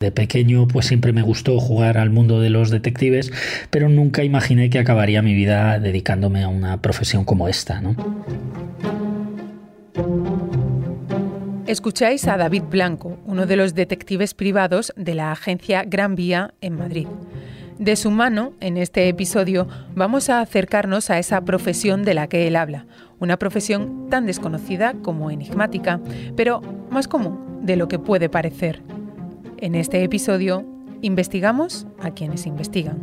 De pequeño pues siempre me gustó jugar al mundo de los detectives, pero nunca imaginé que acabaría mi vida dedicándome a una profesión como esta. Escucháis a David Blanco, uno de los detectives privados de la agencia Gran Vía en Madrid. De su mano, en este episodio, vamos a acercarnos a esa profesión de la que él habla, una profesión tan desconocida como enigmática, pero más común de lo que puede parecer. En este episodio, investigamos a quienes investigan.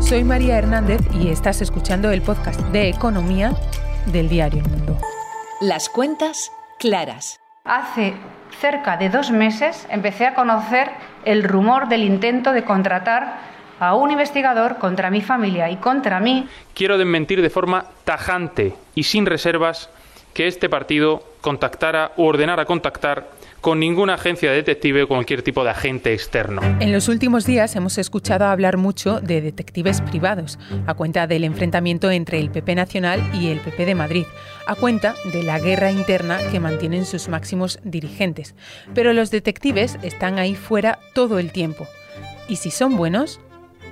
Soy María Hernández y estás escuchando el podcast de Economía del diario El Mundo. Las cuentas claras. Hace cerca de dos meses empecé a conocer el rumor del intento de contratar a un investigador contra mi familia y contra mí. Quiero desmentir de forma tajante y sin reservas que este partido contactara o ordenara contactar con ninguna agencia de detective o cualquier tipo de agente externo. En los últimos días hemos escuchado hablar mucho de detectives privados, a cuenta del enfrentamiento entre el PP Nacional y el PP de Madrid, a cuenta de la guerra interna que mantienen sus máximos dirigentes. Pero los detectives están ahí fuera todo el tiempo. Y si son buenos,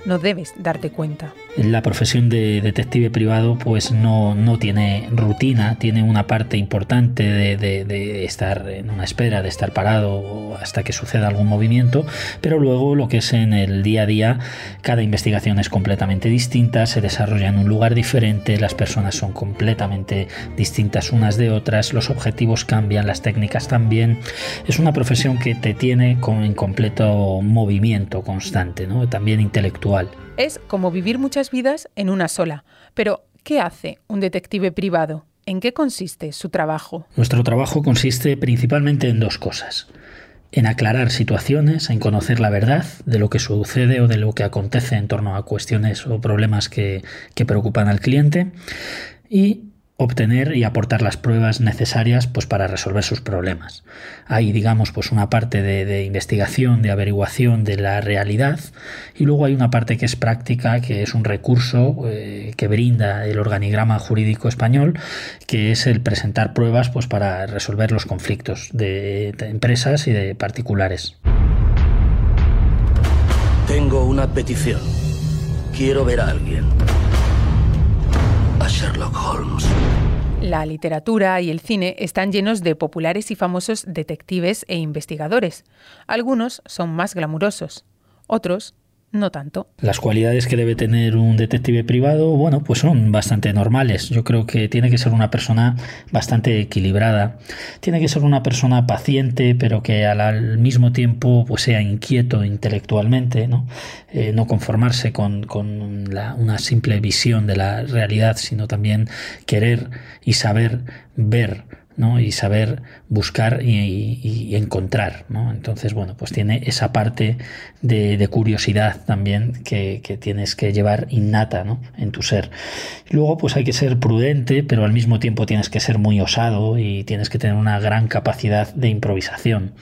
no debes darte cuenta. La profesión de detective privado pues no, no tiene rutina, tiene una parte importante de, estar en una espera, de estar parado hasta que suceda algún movimiento, pero luego lo que es en el día a día, cada investigación es completamente distinta, se desarrolla en un lugar diferente, las personas son completamente distintas unas de otras, los objetivos cambian, las técnicas también. Es una profesión que te tiene en completo movimiento constante, también intelectual. Es como vivir muchas vidas en una sola. Pero, ¿qué hace un detective privado? ¿En qué consiste su trabajo? Nuestro trabajo consiste principalmente en dos cosas. En aclarar situaciones, en conocer la verdad de lo que sucede o de lo que acontece en torno a cuestiones o problemas que, que preocupan al cliente y obtener y aportar las pruebas necesarias pues, para resolver sus problemas. Hay, digamos, pues una parte de, investigación, de averiguación de la realidad y luego hay una parte que es práctica, que es un recurso eh, que brinda el organigrama jurídico español, que es el presentar pruebas pues, para resolver los conflictos de, de empresas y de particulares. Tengo una petición. Quiero ver a alguien. Sherlock Holmes. La literatura y el cine están llenos de populares y famosos detectives e investigadores. Algunos son más glamurosos, otros no tanto. Las cualidades que debe tener un detective privado, bueno, pues son bastante normales. Yo creo que tiene que ser una persona bastante equilibrada. Tiene que ser una persona paciente, pero que al, mismo tiempo pues sea inquieto intelectualmente, ¿no? Eh, no conformarse con, una simple visión de la realidad, sino también querer y saber ver y saber buscar y, encontrar. Entonces, bueno, pues tiene esa parte de, curiosidad también que, tienes que llevar innata en tu ser. Luego, pues hay que ser prudente, pero al mismo tiempo tienes que ser muy osado y tienes que tener una gran capacidad de improvisación.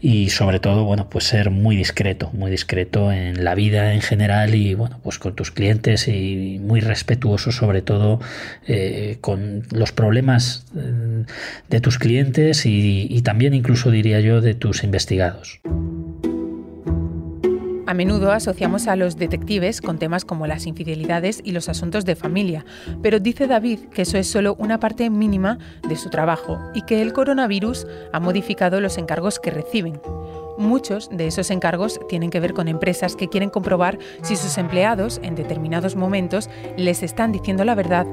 Y sobre todo, bueno, pues ser muy discreto, muy discreto en la vida en general y, bueno, pues con tus clientes y muy respetuoso sobre todo eh, con los problemas eh, de tus clientes y, también incluso diría yo de tus investigados. A menudo asociamos a los detectives con temas como las infidelidades y los asuntos de familia, pero dice David que eso es solo una parte mínima de su trabajo y que el coronavirus ha modificado los encargos que reciben. Muchos de esos encargos tienen que ver con empresas que quieren comprobar si sus empleados en determinados momentos les están diciendo la verdad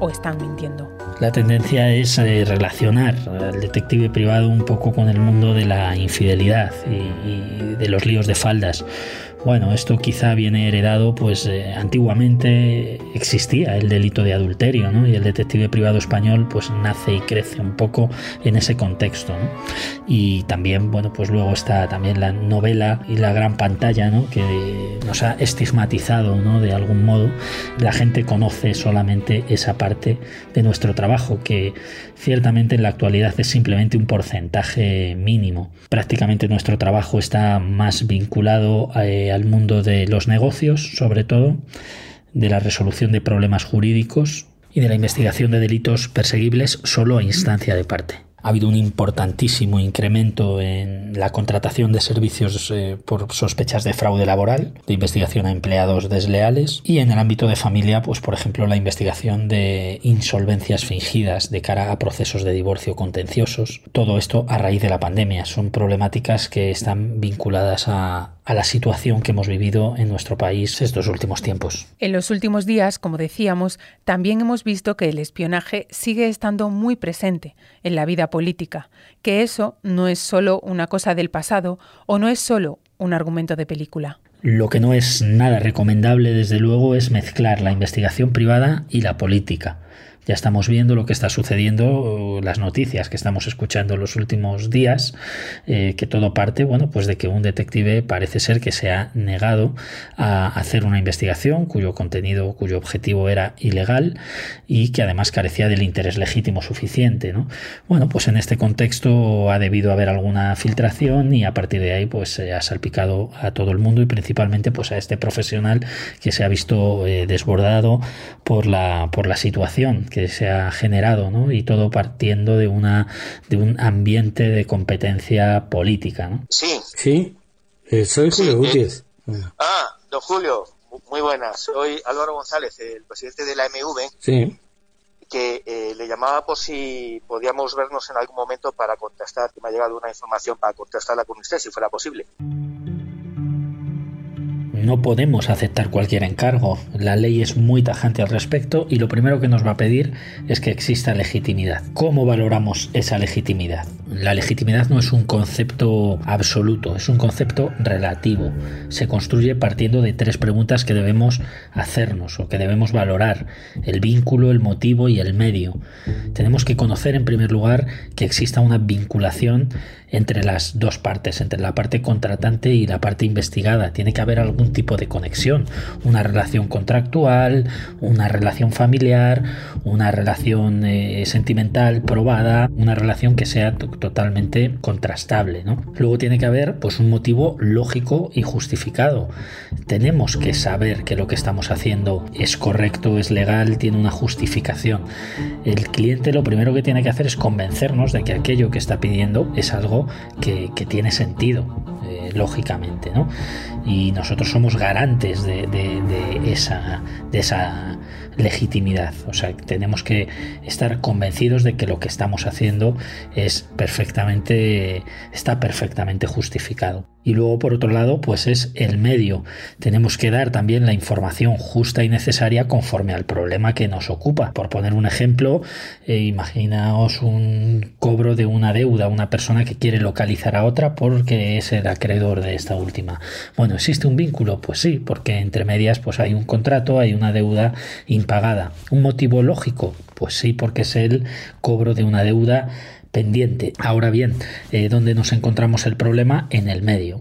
o están mintiendo. La tendencia es eh, relacionar al detective privado un poco con el mundo de la infidelidad y, de los líos de faldas. Bueno, esto quizá viene heredado, pues eh, antiguamente existía el delito de adulterio, ¿no? Y el detective privado español, pues nace y crece un poco en ese contexto, ¿no? Y también, bueno, pues luego está también la novela y la gran pantalla, ¿no? Que nos ha estigmatizado, ¿no? De algún modo, la gente conoce solamente esa parte de nuestro trabajo, que ciertamente en la actualidad es simplemente un porcentaje mínimo. Prácticamente nuestro trabajo está más vinculado eh, al mundo de los negocios, sobre todo, de la resolución de problemas jurídicos y de la investigación de delitos perseguibles solo a instancia de parte. Ha habido un importantísimo incremento en la contratación de servicios eh, por sospechas de fraude laboral, de investigación a empleados desleales y en el ámbito de familia, pues por ejemplo, la investigación de insolvencias fingidas de cara a procesos de divorcio contenciosos. Todo esto a raíz de la pandemia. Son problemáticas que están vinculadas a, a la situación que hemos vivido en nuestro país estos últimos tiempos. En los últimos días, como decíamos, también hemos visto que el espionaje sigue estando muy presente en la vida política, que eso no es solo una cosa del pasado o no es solo un argumento de película. Lo que no es nada recomendable, desde luego, es mezclar la investigación privada y la política. Ya estamos viendo lo que está sucediendo, las noticias que estamos escuchando en los últimos días, eh, que todo parte, bueno, pues de que un detective parece ser que se ha negado a hacer una investigación cuyo contenido, cuyo objetivo era ilegal y que además carecía del interés legítimo suficiente, ¿no? Bueno, pues en este contexto ha debido haber alguna filtración y a partir de ahí pues se ha salpicado a todo el mundo y principalmente pues a este profesional que se ha visto eh, desbordado por la, por la situación se ha generado, ¿no? Y todo partiendo de una de un ambiente de competencia política, ¿no? Sí. Sí. Eh, soy Julio Gutiérrez. Ah, don Julio, muy buenas. Soy Álvaro González, el presidente de la MV. Sí. Que eh, le llamaba por si podíamos vernos en algún momento para contestar, que me ha llegado una información para contestarla con usted, si fuera posible. No podemos aceptar cualquier encargo. La ley es muy tajante al respecto y lo primero que nos va a pedir es que exista legitimidad. ¿Cómo valoramos esa legitimidad? La legitimidad no es un concepto absoluto, es un concepto relativo. Se construye partiendo de tres preguntas que debemos hacernos o que debemos valorar. El vínculo, el motivo y el medio. Tenemos que conocer en primer lugar que exista una vinculación entre las dos partes, entre la parte contratante y la parte investigada. Tiene que haber algún tipo de conexión, una relación contractual, una relación familiar, una relación eh, sentimental probada, una relación que sea totalmente contrastable. Luego tiene que haber pues, un motivo lógico y justificado. Tenemos que saber que lo que estamos haciendo es correcto, es legal, tiene una justificación. El cliente lo primero que tiene que hacer es convencernos de que aquello que está pidiendo es algo que, tiene sentido, lógicamente, ¿no? Y nosotros somos garantes de, esa, legitimidad. O sea, tenemos que estar convencidos de que lo que estamos haciendo es perfectamente, está perfectamente justificado. Y luego, por otro lado, pues es el medio. Tenemos que dar también la información justa y necesaria conforme al problema que nos ocupa. Por poner un ejemplo, eh, imaginaos un cobro de una deuda, una persona que quiere localizar a otra porque es el acreedor de esta última. Bueno, ¿existe un vínculo? Pues sí, porque entre medias pues hay un contrato, hay una deuda impagada. ¿Un motivo lógico? Pues sí, porque es el cobro de una deuda pendiente. Ahora bien, eh, ¿dónde nos encontramos el problema? En el medio.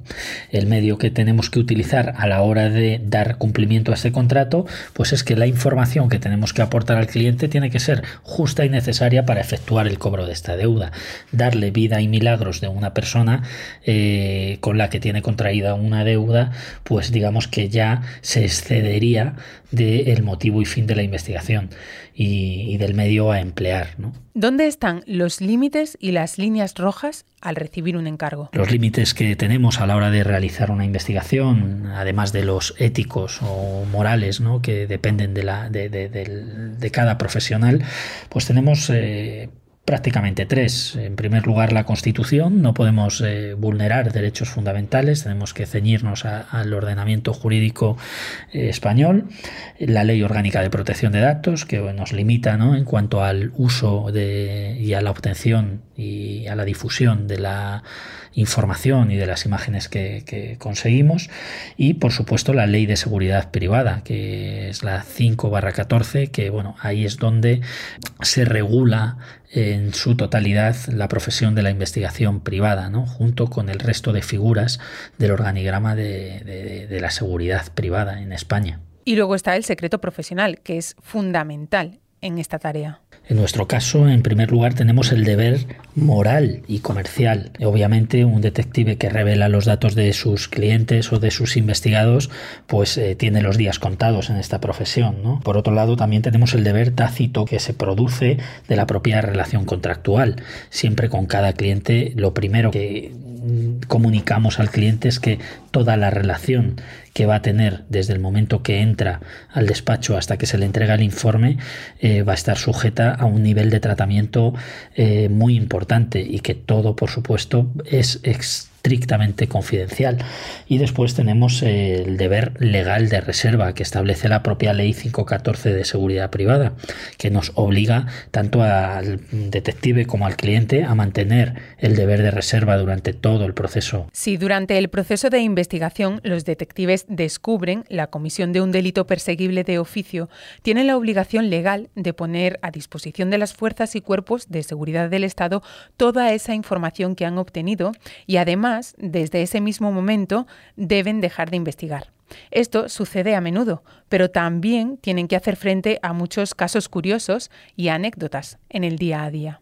El medio que tenemos que utilizar a la hora de dar cumplimiento a este contrato, pues es que la información que tenemos que aportar al cliente tiene que ser justa y necesaria para efectuar el cobro de esta deuda. Darle vida y milagros de una persona eh, con la que tiene contraída una deuda, pues digamos que ya se excedería del motivo y fin de la investigación y, del medio a emplear. ¿no? ¿Dónde están los límites y las líneas rojas al recibir un encargo? Los límites que tenemos a la hora de realizar una investigación, además de los éticos o morales ¿no? que dependen de, la, de, de, cada profesional, pues tenemos... Eh, prácticamente tres. En primer lugar, la Constitución. No podemos eh, vulnerar derechos fundamentales, tenemos que ceñirnos al ordenamiento jurídico eh, español. La Ley Orgánica de Protección de Datos, que nos limita en cuanto al uso de, y a la obtención y a la difusión de la información y de las imágenes que, conseguimos y por supuesto la ley de seguridad privada que es la 5 barra 14 que bueno ahí es donde se regula en su totalidad la profesión de la investigación privada, junto con el resto de figuras del organigrama de la seguridad privada en España. Y luego está el secreto profesional, que es fundamental en esta tarea. En nuestro caso, en primer lugar, tenemos el deber moral y comercial. Obviamente, un detective que revela los datos de sus clientes o de sus investigados, pues eh, tiene los días contados en esta profesión. ¿no? Por otro lado, también tenemos el deber tácito que se produce de la propia relación contractual. Siempre con cada cliente, lo primero que comunicamos al cliente es que toda la relación que va a tener desde el momento que entra al despacho hasta que se le entrega el informe eh, va a estar sujeta a un nivel de tratamiento eh, muy importante y que todo, por supuesto, es estrictamente confidencial. Y después tenemos el deber legal de reserva que establece la propia ley 514 de seguridad privada, que nos obliga tanto al detective como al cliente a mantener el deber de reserva durante todo el proceso. Si durante el proceso de investigación los detectives descubren la comisión de un delito perseguible de oficio, tienen la obligación legal de poner a disposición de las fuerzas y cuerpos de seguridad del Estado toda esa información que han obtenido y además desde ese mismo momento, deben dejar de investigar. Esto sucede a menudo, pero también tienen que hacer frente a muchos casos curiosos y anécdotas en el día a día.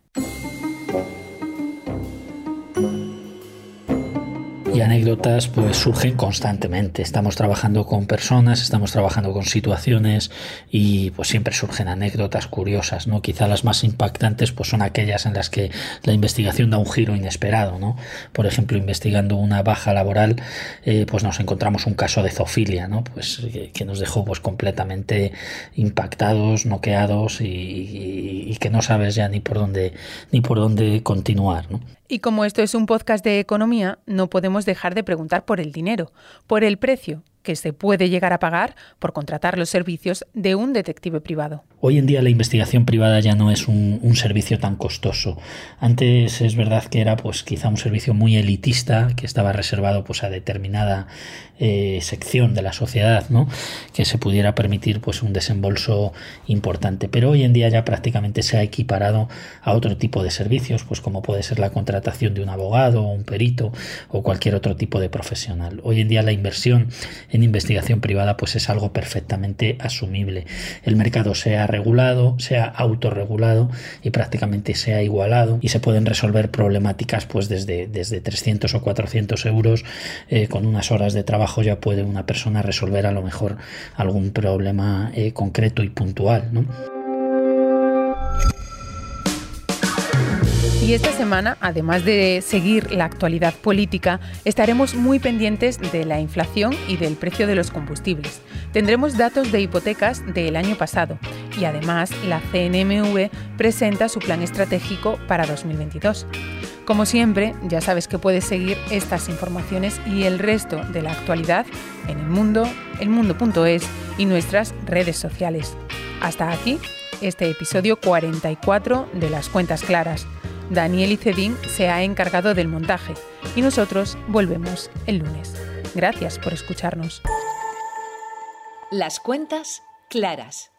Y anécdotas pues surgen constantemente. Estamos trabajando con personas, estamos trabajando con situaciones y pues siempre surgen anécdotas curiosas, ¿no? Quizá las más impactantes pues son aquellas en las que la investigación da un giro inesperado, ¿no? Por ejemplo, investigando una baja laboral, eh, pues nos encontramos un caso de zoofilia, ¿no? Pues que, nos dejó pues completamente impactados, noqueados y, y, que no sabes ya ni por dónde ni por dónde continuar, ¿no? Y como esto es un podcast de economía, no podemos dejar de preguntar por el dinero, por el precio que se puede llegar a pagar por contratar los servicios de un detective privado. Hoy en día la investigación privada ya no es un, servicio tan costoso. Antes es verdad que era pues quizá un servicio muy elitista que estaba reservado pues a determinada eh, sección de la sociedad, ¿no? Que se pudiera permitir pues un desembolso importante. Pero hoy en día ya prácticamente se ha equiparado a otro tipo de servicios, pues como puede ser la contratación de un abogado un perito o cualquier otro tipo de profesional. Hoy en día la inversión en investigación privada pues es algo perfectamente asumible. El mercado se ha regulado, se ha autorregulado y prácticamente se ha igualado y se pueden resolver problemáticas pues desde, desde 300 o 400 euros eh, con unas horas de trabajo ya puede una persona resolver a lo mejor algún problema eh, concreto y puntual. Y esta semana, además de seguir la actualidad política, estaremos muy pendientes de la inflación y del precio de los combustibles. Tendremos datos de hipotecas del año pasado y además la CNMV presenta su plan estratégico para 2022. Como siempre, ya sabes que puedes seguir estas informaciones y el resto de la actualidad en el mundo, elmundo.es y nuestras redes sociales. Hasta aquí este episodio 44 de Las Cuentas Claras. Daniel Icedín se ha encargado del montaje y nosotros volvemos el lunes. Gracias por escucharnos. Las cuentas claras.